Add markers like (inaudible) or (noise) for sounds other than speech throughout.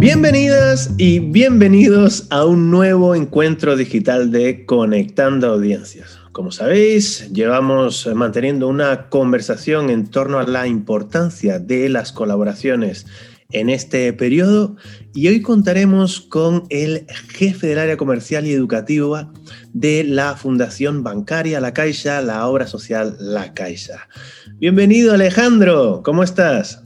Bienvenidas y bienvenidos a un nuevo encuentro digital de Conectando Audiencias. Como sabéis, llevamos manteniendo una conversación en torno a la importancia de las colaboraciones en este periodo y hoy contaremos con el jefe del área comercial y educativa de la Fundación Bancaria La Caixa, la obra social La Caixa. Bienvenido Alejandro, ¿cómo estás?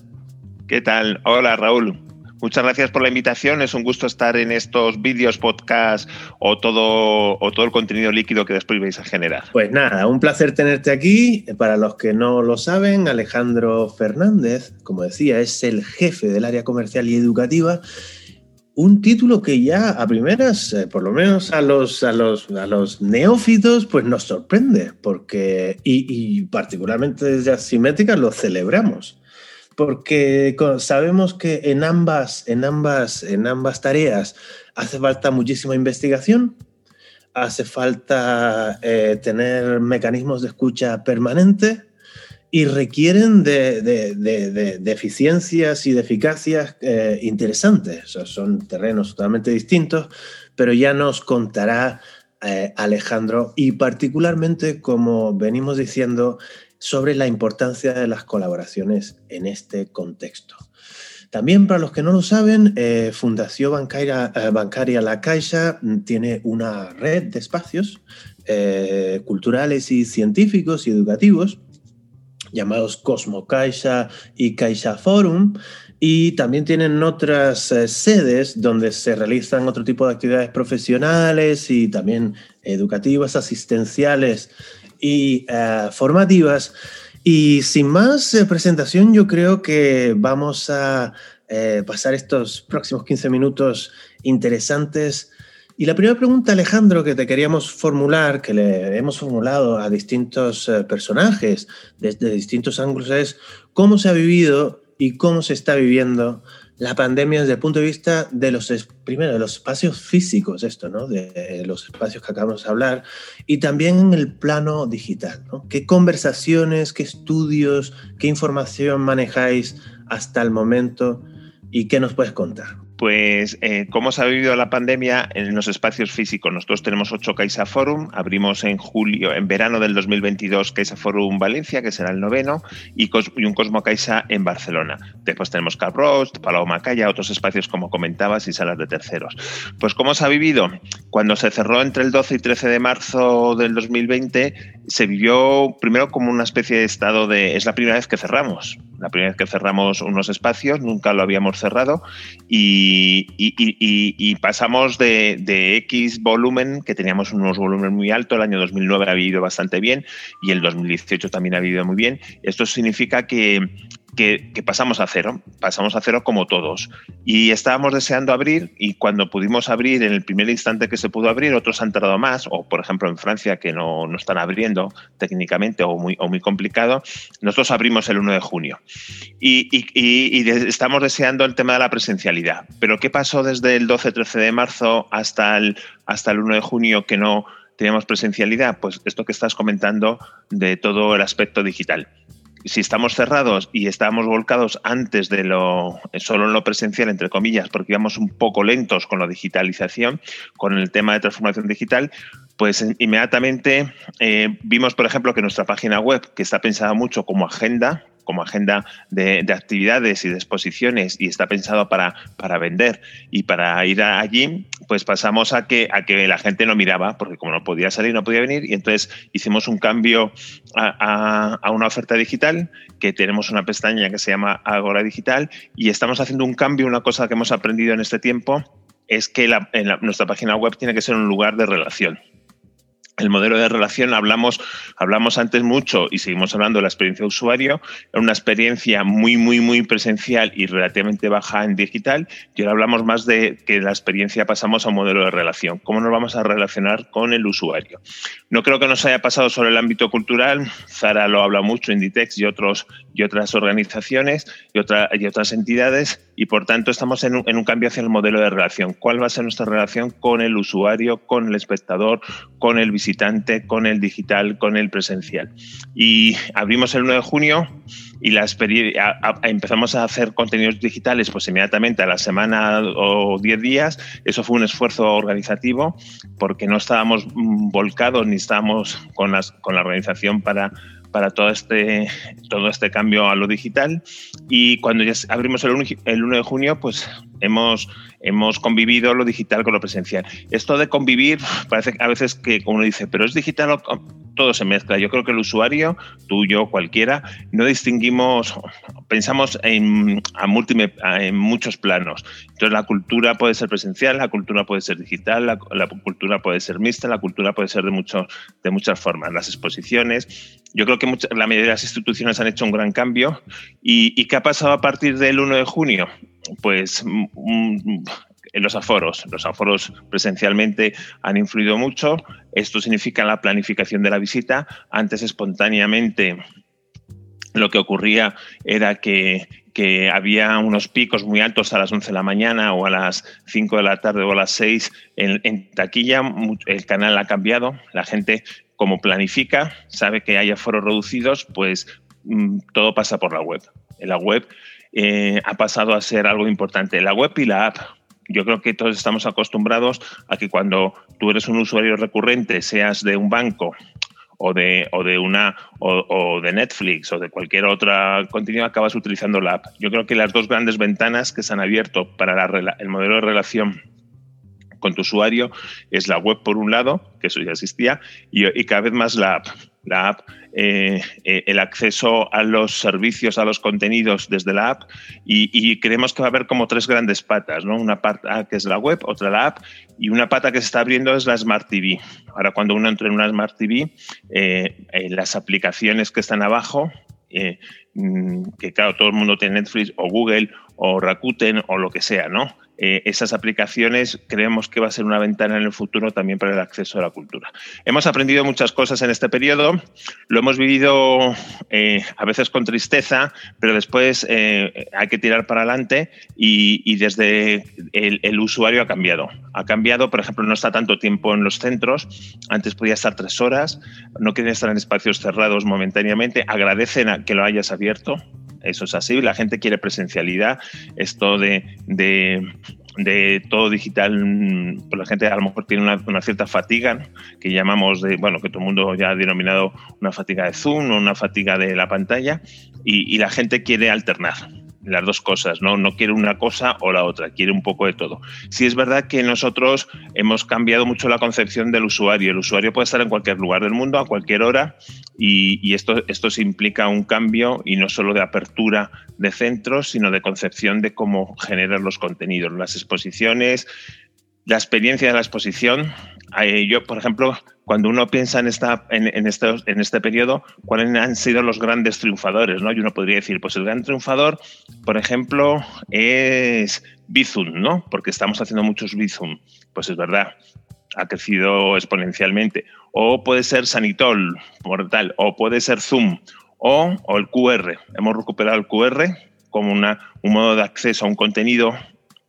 ¿Qué tal? Hola Raúl. Muchas gracias por la invitación. Es un gusto estar en estos vídeos, podcasts o todo, o todo el contenido líquido que después vais a generar. Pues nada, un placer tenerte aquí. Para los que no lo saben, Alejandro Fernández, como decía, es el jefe del área comercial y educativa. Un título que ya a primeras, eh, por lo menos a los, a los, a los neófitos, pues nos sorprende, porque, y, y particularmente desde Asimétrica lo celebramos porque sabemos que en ambas, en ambas, en ambas tareas hace falta muchísima investigación, hace falta eh, tener mecanismos de escucha permanente y requieren de, eficiencias y de eficacias eh, interesantes. son terrenos totalmente distintos, pero ya nos contará eh, Alejandro y particularmente, como venimos diciendo, sobre la importancia de las colaboraciones en este contexto. También para los que no lo saben, eh, Fundación Bancaria, eh, Bancaria, La Caixa tiene una red de espacios eh, culturales y científicos y educativos llamados Cosmo Caixa y Caixa Forum, y también tienen otras sedes donde se realizan otro tipo de actividades profesionales y también educativas, asistenciales y eh, formativas. Y sin más eh, presentación, yo creo que vamos a eh, pasar estos próximos 15 minutos interesantes. Y la primera pregunta, Alejandro, que te queríamos formular, que le hemos formulado a distintos personajes desde distintos ángulos, es cómo se ha vivido y cómo se está viviendo la pandemia desde el punto de vista de los, primero, de los espacios físicos, esto, ¿no? De los espacios que acabamos de hablar, y también en el plano digital, ¿no? ¿Qué conversaciones, qué estudios, qué información manejáis hasta el momento y qué nos puedes contar? Pues, eh, ¿cómo se ha vivido la pandemia en los espacios físicos? Nosotros tenemos ocho Caixa Forum, abrimos en julio, en verano del 2022 Caixa Forum Valencia, que será el noveno, y, un Cosmo Caixa en Barcelona. Después tenemos Car Roast, Paloma Calla, otros espacios como comentabas y salas de terceros. Pues, ¿cómo se ha vivido? Cuando se cerró entre el 12 y 13 de marzo del 2020, se vivió primero como una especie de estado de... Es la primera vez que cerramos, la primera vez que cerramos unos espacios, nunca lo habíamos cerrado, y pasamos de, X volumen, que teníamos unos volúmenes muy altos, el año 2009 ha vivido bastante bien y el 2018 también ha vivido muy bien. Esto significa que que, pasamos a cero, pasamos a cero como todos. Y estábamos deseando abrir y cuando pudimos abrir en el primer instante que se pudo abrir, otros han tardado más, o por ejemplo en Francia que no, no están abriendo técnicamente o muy, o muy complicado, nosotros abrimos el 1 de junio. Y, y, y, estamos deseando el tema de la presencialidad. Pero ¿qué pasó desde el 12-13 de marzo hasta el, hasta el 1 de junio que no teníamos presencialidad? Pues esto que estás comentando de todo el aspecto digital si estamos cerrados y estábamos volcados antes de lo solo en lo presencial, entre comillas, porque íbamos un poco lentos con la digitalización, con el tema de transformación digital, pues inmediatamente eh, vimos, por ejemplo, que nuestra página web, que está pensada mucho como agenda, como agenda de, actividades y de exposiciones y está pensado para, para vender y para ir allí, pues pasamos a que, a que la gente no miraba, porque como no podía salir, no podía venir, y entonces hicimos un cambio a, una oferta digital, que tenemos una pestaña que se llama Agora Digital, y estamos haciendo un cambio, una cosa que hemos aprendido en este tiempo, es que nuestra página web tiene que ser un lugar de relación el modelo de relación hablamos, hablamos antes mucho y seguimos hablando de la experiencia de usuario, era una experiencia muy, muy, muy presencial y relativamente baja en digital, y ahora hablamos más de que la experiencia pasamos a un modelo de relación, cómo nos vamos a relacionar con el usuario. No creo que nos haya pasado sobre el ámbito cultural, Zara lo habla mucho, Inditex y, otros, y otras organizaciones y, otra, y otras entidades, y por tanto estamos en un, en un cambio hacia el modelo de relación. ¿Cuál va a ser nuestra relación con el usuario, con el espectador, con el visitante? Visitante con el digital, con el presencial. Y abrimos el 1 de junio y la empezamos a hacer contenidos digitales pues inmediatamente a la semana o 10 días. Eso fue un esfuerzo organizativo porque no estábamos mm, volcados ni estábamos con, las, con la organización para para todo este, todo este cambio a lo digital. Y cuando ya abrimos el 1, el 1 de junio, pues hemos, hemos convivido lo digital con lo presencial. Esto de convivir (laughs) parece a veces que uno dice, pero es digital o todo se mezcla. Yo creo que el usuario, tú, yo, cualquiera, no distinguimos, (laughs) pensamos en, a en muchos planos. Entonces la cultura puede ser presencial, la cultura puede ser digital, la, cultura puede ser mixta, la cultura puede ser de, mucho, de muchas formas. Las exposiciones, yo creo que la mayoría de las instituciones han hecho un gran cambio. ¿Y, y qué ha pasado a partir del 1 de junio? Pues en los aforos. Los aforos presencialmente han influido mucho. Esto significa la planificación de la visita. Antes espontáneamente lo que ocurría era que, había unos picos muy altos a las 11 de la mañana o a las 5 de la tarde o a las 6 en, en taquilla. El canal ha cambiado. La gente, como planifica, sabe que hay aforos reducidos, pues mm, todo pasa por la web. En la web eh, ha pasado a ser algo importante. La web y la app yo creo que todos estamos acostumbrados a que cuando tú eres un usuario recurrente, seas de un banco o de, o de una o, de Netflix o de cualquier otra contenido, acabas utilizando la app. Yo creo que las dos grandes ventanas que se han abierto para el modelo de relación con tu usuario es la web por un lado, que eso ya existía, y cada vez más la app la app, eh, eh, el acceso a los servicios, a los contenidos desde la app y, creemos que va a haber como tres grandes patas, ¿no? Una pata que es la web, otra la app y una pata que se está abriendo es la Smart TV. Ahora cuando uno entra en una Smart TV, eh, las aplicaciones que están abajo, mm, que claro, todo el mundo tiene Netflix o Google o Rakuten o lo que sea, ¿no? Eh, esas aplicaciones creemos que va a ser una ventana en el futuro también para el acceso a la cultura. Hemos aprendido muchas cosas en este periodo, lo hemos vivido eh, a veces con tristeza, pero después eh, hay que tirar para adelante y, desde el, usuario ha cambiado. Ha cambiado, por ejemplo, no está tanto tiempo en los centros, antes podía estar tres horas, no quieren estar en espacios cerrados momentáneamente, agradecen que lo hayas abierto, eso es así, la gente quiere presencialidad, esto de, todo digital, pues la gente a lo mejor tiene una, cierta fatiga, que llamamos de, bueno, que todo el mundo ya ha denominado una fatiga de Zoom o una fatiga de la pantalla, y la gente quiere alternar las dos cosas, ¿no? No quiere una cosa o la otra, quiere un poco de todo. Sí es verdad que nosotros hemos cambiado mucho la concepción del usuario. El usuario puede estar en cualquier lugar del mundo, a cualquier hora, y, esto, esto implica un cambio y no solo de apertura de centros, sino de concepción de cómo generar los contenidos, las exposiciones, la experiencia de la exposición. Yo, por ejemplo, cuando uno piensa en, esta, en, este, en este periodo, cuáles han sido los grandes triunfadores, ¿no? Y uno podría decir, pues el gran triunfador, por ejemplo, es Bizum, ¿no? Porque estamos haciendo muchos Bizum. Pues es verdad, ha crecido exponencialmente. O puede ser Sanitol, por tal, o puede ser Zoom, o, o el QR. Hemos recuperado el QR como una, un modo de acceso a un contenido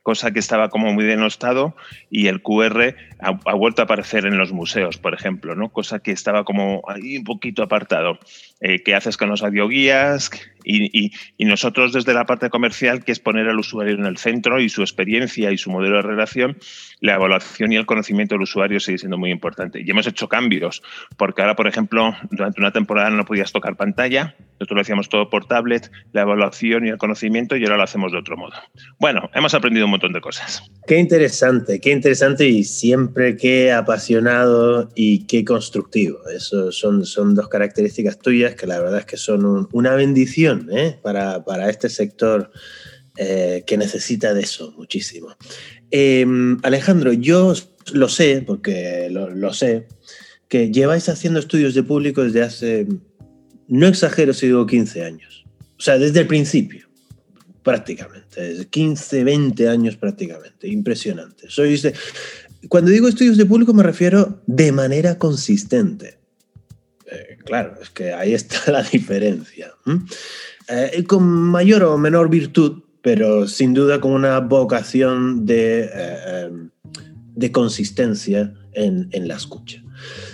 cosa que estaba como muy denostado y el QR ha, vuelto a aparecer en los museos, por ejemplo, ¿no? cosa que estaba como ahí un poquito apartado. Eh, ¿Qué haces con los audioguías? Y, y, nosotros desde la parte comercial, que es poner al usuario en el centro y su experiencia y su modelo de relación, la evaluación y el conocimiento del usuario sigue siendo muy importante. Y hemos hecho cambios, porque ahora, por ejemplo, durante una temporada no podías tocar pantalla, nosotros lo hacíamos todo por tablet, la evaluación y el conocimiento, y ahora lo hacemos de otro modo. Bueno, hemos aprendido un montón de cosas. Qué interesante, qué interesante y siempre qué apasionado y qué constructivo. Eso son, son dos características tuyas que la verdad es que son una bendición ¿eh? para, para, este sector eh, que necesita de eso muchísimo. Em, Alejandro, yo lo sé, porque lo, lo sé, que lleváis haciendo estudios de público desde hace no exagero si digo 15 años. O sea, desde el principio, prácticamente. Desde 15, 20 años prácticamente. Impresionante. Soy, cuando digo estudios de público me refiero de manera consistente. Claro, es que ahí está la diferencia. Eh, con mayor o menor virtud, pero sin duda con una vocación de, eh, de consistencia en, en la escucha.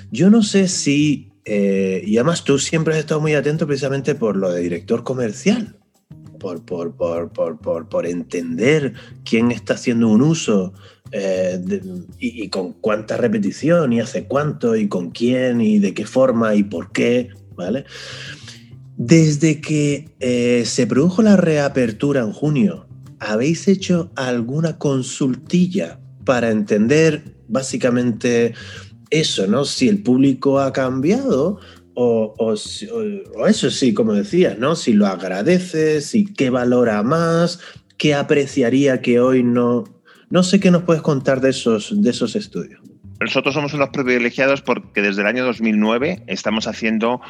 Yo no sé si, eh, y además tú siempre has estado muy atento precisamente por lo de director comercial, por, por, por, por entender quién está haciendo un uso eh, y, con cuánta repetición y hace cuánto y con quién y de qué forma y por qué, ¿vale? Desde que eh, se produjo la reapertura en junio, ¿habéis hecho alguna consultilla para entender básicamente eso, ¿no? Si el público ha cambiado o, eso sí, como decías, ¿no? Si lo agradece, si qué valora más, qué apreciaría que hoy no. No sé qué nos puedes contar de esos, de esos estudios. Nosotros somos unos privilegiados porque desde el año 2009 estamos haciendo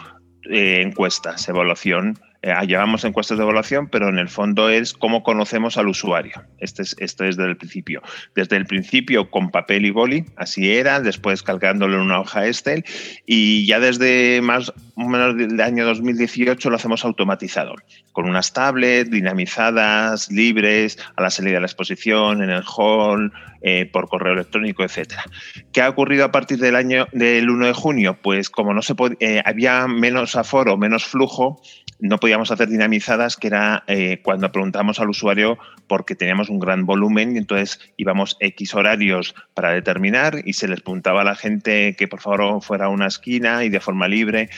eh, encuestas, evaluación. Eh, llevamos encuestas de evaluación, pero en el fondo es cómo conocemos al usuario. Este es, este es desde el principio. Desde el principio con papel y boli, así era, después calcándolo en una hoja Excel y ya desde más o menos del año 2018 lo hacemos automatizado, con unas tablets dinamizadas, libres, a la salida de la exposición, en el hall, eh, por correo electrónico, etcétera. ¿Qué ha ocurrido a partir del año del 1 de junio? Pues como no se eh, había menos aforo, menos flujo, no podíamos hacer dinamizadas, que era eh, cuando preguntamos al usuario porque teníamos un gran volumen y entonces íbamos X horarios para determinar y se les preguntaba a la gente que por favor fuera a una esquina y de forma libre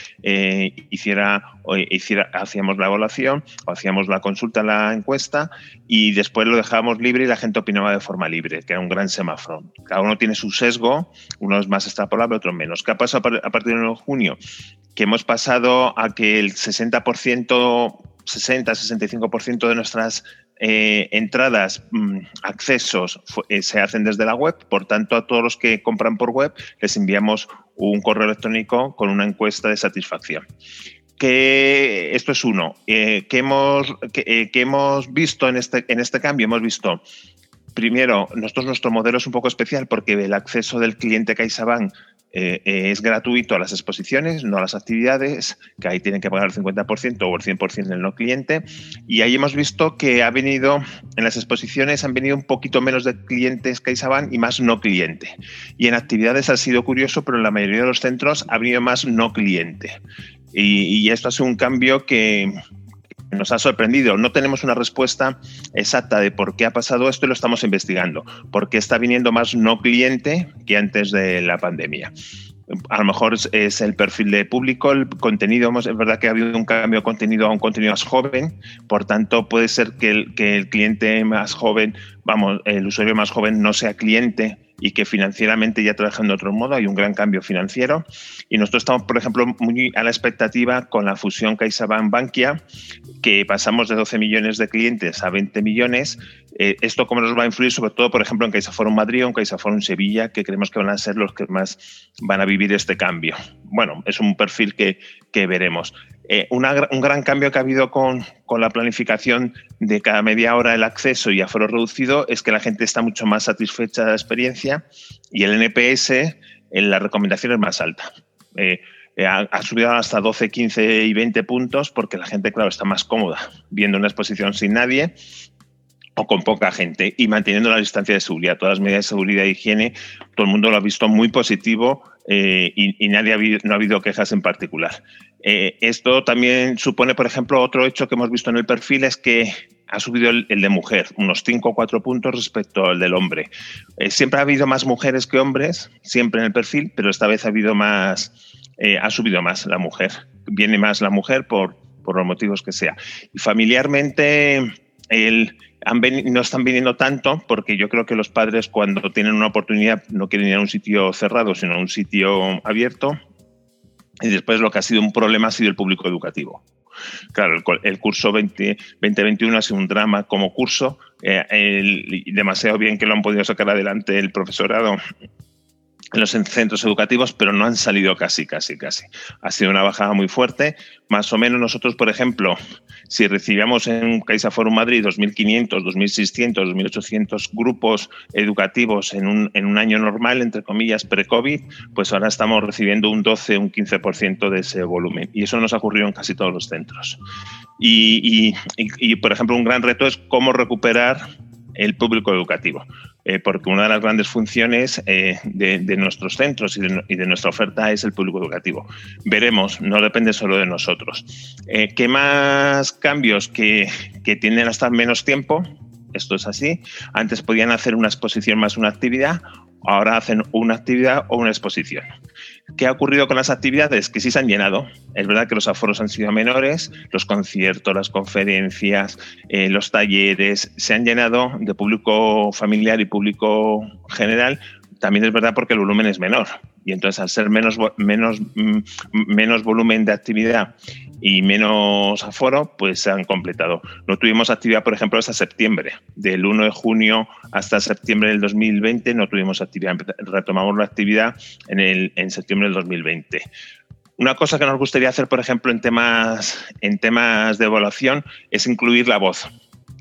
hiciera, hiciera, hacíamos la evaluación o hacíamos la consulta, la encuesta y después lo dejábamos libre y la gente opinaba de forma libre, que era un gran semáforo. Cada uno tiene su sesgo, uno es más extrapolable, otro menos. ¿Qué ha pasado a partir de junio? Que hemos pasado a que el 60%, 60-65% de nuestras eh, entradas, mm, accesos eh, se hacen desde la web, por tanto a todos los que compran por web les enviamos un correo electrónico con una encuesta de satisfacción. Que esto es uno. Eh, que, hemos, que, hemos visto en este, en este cambio? Hemos visto primero, nosotros nuestro modelo es un poco especial porque el acceso del cliente CaixaBank eh, eh, es gratuito a las exposiciones, no a las actividades, que ahí tienen que pagar el 50% o el 100% el no cliente. Y ahí hemos visto que ha venido, en las exposiciones han venido un poquito menos de clientes CaixaBank y más no cliente. Y en actividades ha sido curioso, pero en la mayoría de los centros ha venido más no cliente. Y, y esto sido un cambio que, nos ha sorprendido. No tenemos una respuesta exacta de por qué ha pasado esto y lo estamos investigando. ¿Por qué está viniendo más no cliente que antes de la pandemia? a lo mejor es, el perfil de público, el contenido, es verdad que ha habido un cambio de contenido a un contenido más joven, por tanto puede ser que el, que el cliente más joven, vamos, el usuario más joven no sea cliente y que financieramente ya trabajan de otro modo, hay un gran cambio financiero. Y nosotros estamos, por ejemplo, muy a la expectativa con la fusión CaixaBank-Bankia, que pasamos de 12 millones de clientes a 20 millones. Eh, ¿Esto cómo nos va a influir? Sobre todo, por ejemplo, en CaixaForum Madrid o en CaixaForum Sevilla, que creemos que van a ser los que más van a vivir este cambio. Bueno, es un perfil que, que veremos. Eh, un gran cambio que ha habido con, la planificación de cada media hora el acceso y aforo reducido es que la gente está mucho más satisfecha de la experiencia y el NPS en la recomendación es más alta. Eh, eh, ha, subido hasta 12, 15 y 20 puntos porque la gente, claro, está más cómoda viendo una exposición sin nadie o con poca gente y manteniendo la distancia de seguridad. Todas las medidas de seguridad e higiene, todo el mundo lo ha visto muy positivo y, nadie no ha habido quejas en particular. Eh, esto también supone, por ejemplo, otro hecho que hemos visto en el perfil es que ha subido el, de mujer, unos 5 o 4 puntos respecto al del hombre. Eh, siempre ha habido más mujeres que hombres, siempre en el perfil, pero esta vez ha habido más, eh, ha subido más la mujer. Viene más la mujer por, por los motivos que sea. Y familiarmente, no están viniendo tanto porque yo creo que los padres cuando tienen una oportunidad no quieren ir a un sitio cerrado, sino a un sitio abierto y después lo que ha sido un problema ha sido el público educativo. Claro, el, curso 20, 2021 ha sido un drama como curso, eh, demasiado bien que lo han podido sacar adelante el profesorado en los centros educativos, pero no han salido casi, casi, casi. Ha sido una bajada muy fuerte. Más o menos nosotros, por ejemplo, si recibíamos en Caixa Forum Madrid 2.500, 2.600, 2.800 grupos educativos en un, en un año normal, entre comillas, pre-COVID, pues ahora estamos recibiendo un 12, un 15% de ese volumen. Y eso nos ha ocurrido en casi todos los centros. y, y, por ejemplo, un gran reto es cómo recuperar el público educativo eh, porque una de las grandes funciones eh, de, nuestros centros y de, nuestra oferta es el público educativo. Veremos, no depende solo de nosotros. ¿Qué más cambios que, que tienden a estar menos tiempo? Esto es así. Antes podían hacer una exposición más una actividad, ahora hacen una actividad o una exposición. ¿Qué ha ocurrido con las actividades? Que sí se han llenado. Es verdad que los aforos han sido menores, los conciertos, las conferencias, eh, los talleres se han llenado de público familiar y público general. También es verdad porque el volumen es menor. Y entonces, al ser menos, menos, mm, menos volumen de actividad y menos aforo, pues se han completado. No tuvimos actividad, por ejemplo, hasta septiembre. Del 1 de junio hasta septiembre del 2020 no tuvimos actividad. Retomamos la actividad en, el, en septiembre del 2020. Una cosa que nos gustaría hacer, por ejemplo, en temas, en temas de evaluación es incluir la voz.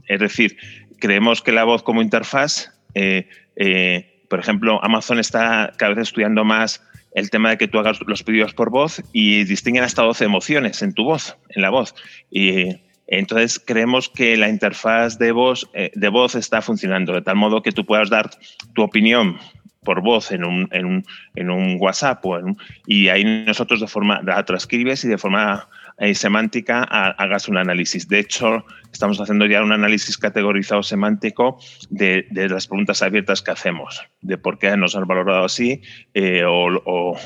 Es decir, creemos que la voz como interfaz, eh, eh, por ejemplo, Amazon está cada vez estudiando más el tema de que tú hagas los pedidos por voz y distinguen hasta 12 emociones en tu voz, en la voz. Y entonces creemos que la interfaz de voz, eh, de voz está funcionando de tal modo que tú puedas dar tu opinión por voz en un, en un, en un WhatsApp o y ahí nosotros de forma la transcribes y de forma eh, semántica hagas un análisis. De hecho, estamos haciendo ya un análisis categorizado semántico de, las preguntas abiertas que hacemos, de por qué nos han valorado así eh, o,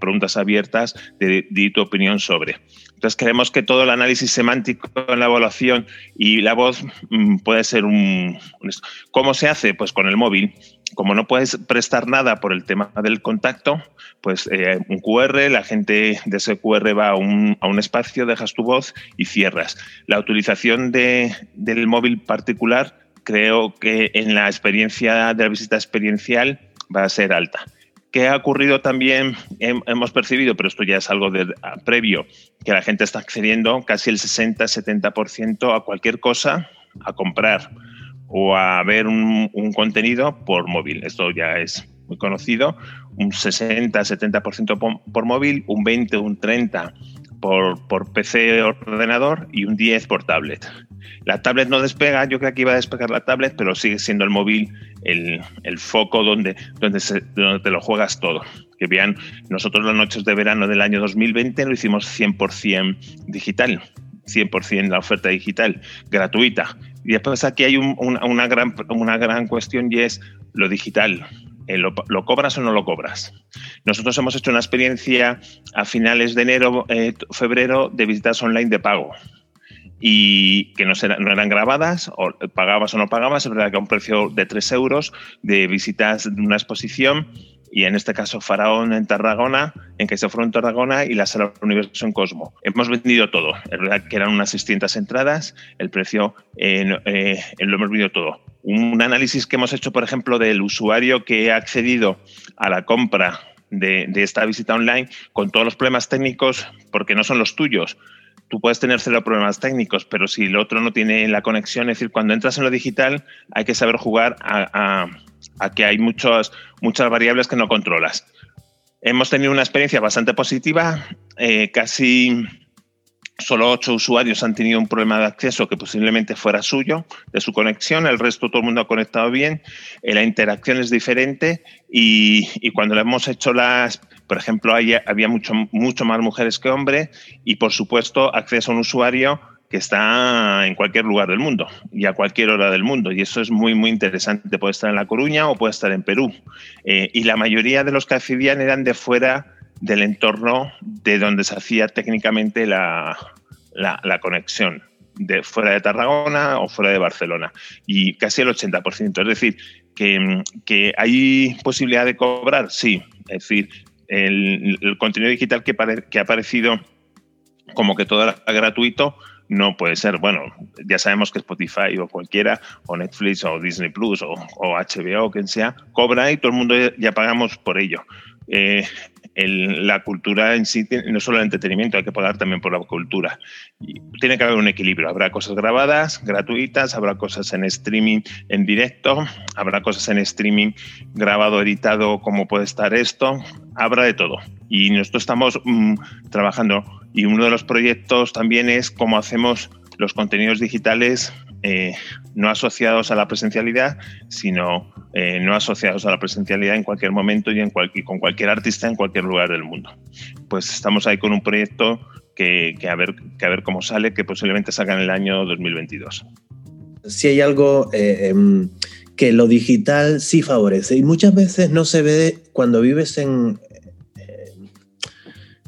preguntas abiertas de, tu opinión sobre. Entonces, creemos que todo el análisis semántico en la evaluación y la voz mm, puede ser un... ¿Cómo se hace? Pues con el móvil como no puedes prestar nada por el tema del contacto, pues eh, un QR, la gente de ese QR va a un, espacio, dejas tu voz y cierras. La utilización del móvil particular creo que en la experiencia de la visita experiencial va a ser alta. ¿Qué ha ocurrido también? Hemos percibido, pero esto ya es algo de, previo, que la gente está accediendo casi el 60-70% a cualquier cosa a comprar o a ver un, contenido por móvil. Esto ya es muy conocido. Un 60-70% por, por, móvil, un 20, un 30 por, por PC ordenador y un 10 por tablet. La tablet no despega, yo creo que iba a despegar la tablet, pero sigue siendo el móvil el, el foco donde, donde, donde te lo juegas todo. Que vean, nosotros las noches de verano del año 2020 lo hicimos 100% digital. 100% la oferta digital, gratuita. Y después aquí hay una, gran, una gran cuestión y es lo digital. Eh, ¿Lo, cobras o no lo cobras? Nosotros hemos hecho una experiencia a finales de enero, eh, febrero, de visitas online de pago y que no, no, eran grabadas, o pagabas o no pagabas, es verdad que a un precio de 3 euros de visitas de una exposición y en este caso Faraón en Tarragona, en que se fueron en Tarragona y la Sala Universo en Cosmo. Hemos vendido todo, es verdad que eran unas 600 entradas, el precio eh, eh, lo hemos vendido todo. Un análisis que hemos hecho, por ejemplo, del usuario que ha accedido a la compra de esta visita online con todos los problemas técnicos, porque no son los tuyos, tú puedes tener cero problemas técnicos, pero si el otro no tiene la conexión, es decir, cuando entras en lo digital hay que saber jugar a, que hay muchos, muchas variables que no controlas. Hemos tenido una experiencia bastante positiva, eh, casi solo ocho usuarios han tenido un problema de acceso que posiblemente fuera suyo, de su conexión, el resto todo el mundo ha conectado bien, eh, la interacción es diferente y, y, cuando le hemos hecho las, por ejemplo, había mucho, mucho más mujeres que hombres y por supuesto acceso a un usuario que está en cualquier lugar del mundo y a cualquier hora del mundo. Y eso es muy, muy interesante. Puede estar en La Coruña o puede estar en Perú. Eh, y la mayoría de los que accedían eran de fuera del entorno de donde se hacía técnicamente la, la, conexión, de fuera de Tarragona o fuera de Barcelona. Y casi el 80%. Es decir, que, que hay posibilidad de cobrar, sí. Es decir, el, contenido digital que, ha aparecido como que todo era gratuito, no puede ser. Bueno, ya sabemos que Spotify o cualquiera, o Netflix o Disney Plus o, HBO, quien sea, cobra y todo el mundo ya, pagamos por ello. Eh, la cultura en sí, no solo el entretenimiento, hay que pagar también por la cultura. tiene que haber un equilibrio. Habrá cosas grabadas, gratuitas, habrá cosas en streaming en directo, habrá cosas en streaming grabado, editado, como puede estar esto, habrá de todo. Y nosotros estamos mm, trabajando y uno de los proyectos también es cómo hacemos los contenidos digitales eh, no asociados a la presencialidad, sino eh, no asociados a la presencialidad en cualquier momento y, con cualquier artista en cualquier lugar del mundo. Pues estamos ahí con un proyecto que, a, ver, que a ver cómo sale, que posiblemente salga en el año 2022. Si hay algo eh, em, que lo digital sí favorece y muchas veces no se ve cuando vives en,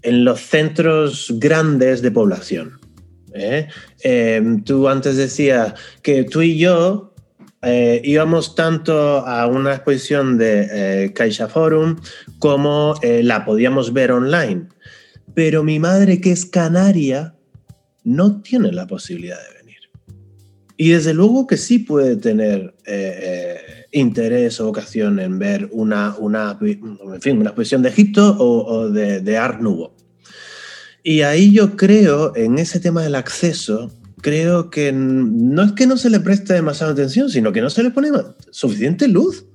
en los centros grandes de población. Em, tú antes decías que tú y yo eh, íbamos tanto a una exposición de eh, Caixa Forum como la podíamos ver online. Pero mi madre, que es canaria, no tiene la posibilidad de venir. Y desde luego que sí puede tener interés o vocación en ver una, una, en fin, una exposición de Egipto o, de, de Art Nouveau. Y ahí yo creo, en ese tema del acceso, creo que no es que no se le preste demasiada atención, sino que no se le pone suficiente luz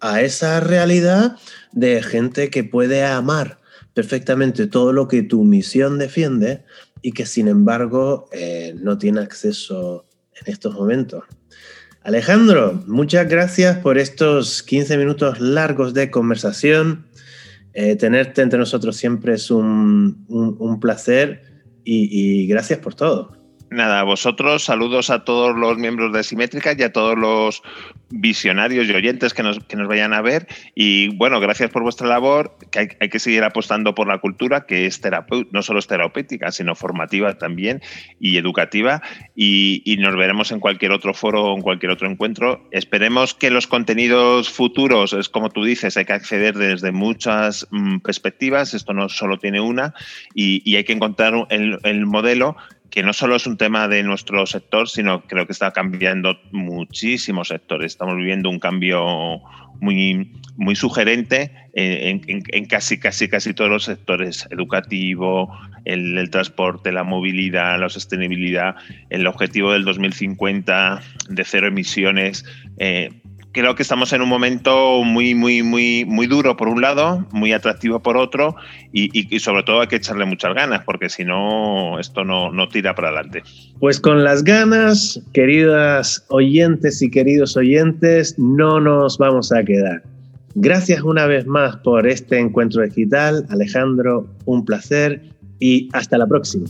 a esa realidad de gente que puede amar perfectamente todo lo que tu misión defiende y que sin embargo eh, no tiene acceso en estos momentos. Alejandro, muchas gracias por estos 15 minutos largos de conversación. Eh, tenerte entre nosotros siempre es un, placer y gracias por todo. Nada, a vosotros, saludos a todos los miembros de Simétrica y a todos los visionarios y oyentes que nos, que nos vayan a ver. Y bueno, gracias por vuestra labor, que hay, que seguir apostando por la cultura, que es no solo es terapéutica, sino formativa también y educativa. Y, nos veremos en cualquier otro foro o en cualquier otro encuentro. Esperemos que los contenidos futuros, es como tú dices, hay que acceder desde muchas mm, perspectivas, esto no solo tiene una, y, hay que encontrar el, el modelo que no solo es un tema de nuestro sector, sino creo que está cambiando muchísimos sectores. Estamos viviendo un cambio muy, muy sugerente en, casi, casi, casi todos los sectores, educativo, el, transporte, la movilidad, la sostenibilidad, el objetivo del 2050 de cero emisiones. Eh, creo que estamos en un momento muy, muy, muy, muy duro por un lado, muy atractivo por otro, y, sobre todo hay que echarle muchas ganas, porque si no, esto no, no tira para adelante. Pues con las ganas, queridas oyentes y queridos oyentes, no nos vamos a quedar. Gracias una vez más por este encuentro digital. Alejandro, un placer y hasta la próxima.